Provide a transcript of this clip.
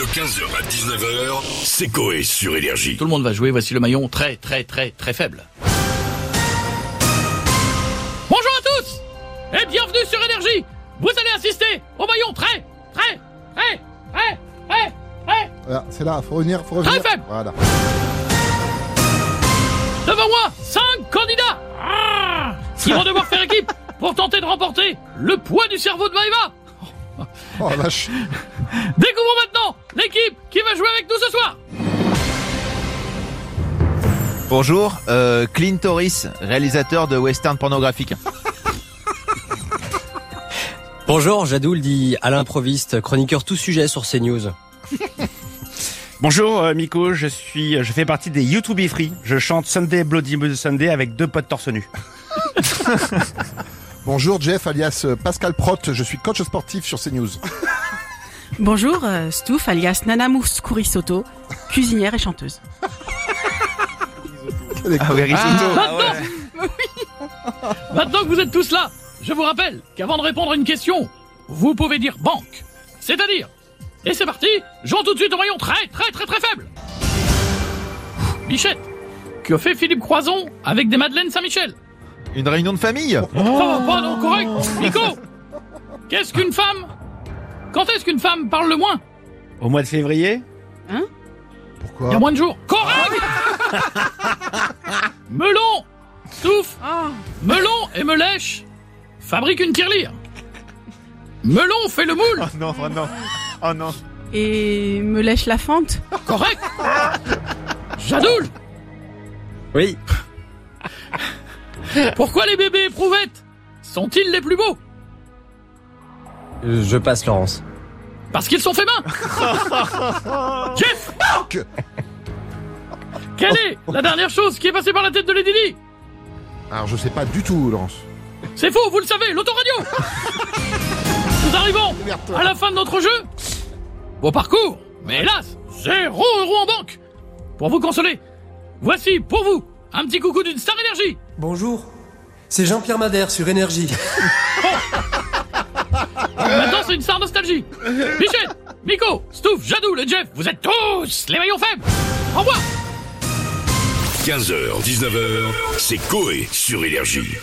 De 15h à 19h, c'est Coé sur Énergie. Tout le monde va jouer, voici le maillon très très très très faible. Bonjour à tous et bienvenue sur Énergie. Vous allez assister au maillon très très très très très très Voilà, c'est là, faut revenir, faut revenir. faible. Voilà. Devant moi, 5 candidats Ah qui vont devoir faire équipe pour tenter de remporter le poids du cerveau de Maëva. Oh la vache. Découvrons qui va jouer avec nous ce soir. Bonjour, euh, Clint Torris, réalisateur de western pornographique. Bonjour, Jadoul dit à l'improviste, chroniqueur tout sujet sur CNews. Bonjour euh, Miko, je suis, je fais partie des YouTube Free. Je chante Sunday Bloody Sunday avec deux potes torse nu. Bonjour Jeff, alias euh, Pascal Prott, je suis coach sportif sur CNews. Bonjour, euh, Stouff, alias Nana Mouskouri-Soto, cuisinière et chanteuse. Ah oui, risotto. Maintenant, Maintenant que vous êtes tous là, je vous rappelle qu'avant de répondre à une question, vous pouvez dire banque. C'est-à-dire, et c'est parti, jouons tout de suite au maillon très très très très faible. Bichette, que fait Philippe Croison avec des Madeleines Saint-Michel? Une réunion de famille pas, non, correct Nico Qu'est-ce qu'une femme Quand est-ce qu'une femme parle le moins Au mois de février Il y a Pourquoi moins de jours. Correct Melon Souffle Melon et Melèche fabriquent une tirelire. Melon fait le moule. non, oh non. Oh non. Et me lèche la fente Correct Jadoul Oui, Pourquoi les bébés éprouvettes sont-ils les plus beaux? Je passe Laurence. Parce qu'ils sont faits main Jeff Quelle est la dernière chose qui est passée par la tête de Lady Di? Alors je sais pas du tout, Laurence. C'est faux, vous le savez, l'autoradio Nous arrivons à la fin de notre jeu. Beau parcours, mais hélas, zéro euro en banque. Pour vous consoler, voici pour vous un petit coucou d'une star énergie. Bonjour, c'est Jean-Pierre Madère sur Énergie. Maintenant, c'est une star nostalgie. Michel, Miko, Stouff, Jadou, le Jeff, vous êtes tous les maillons faibles. Au revoir 15h, 19h, c'est Coé sur Énergie.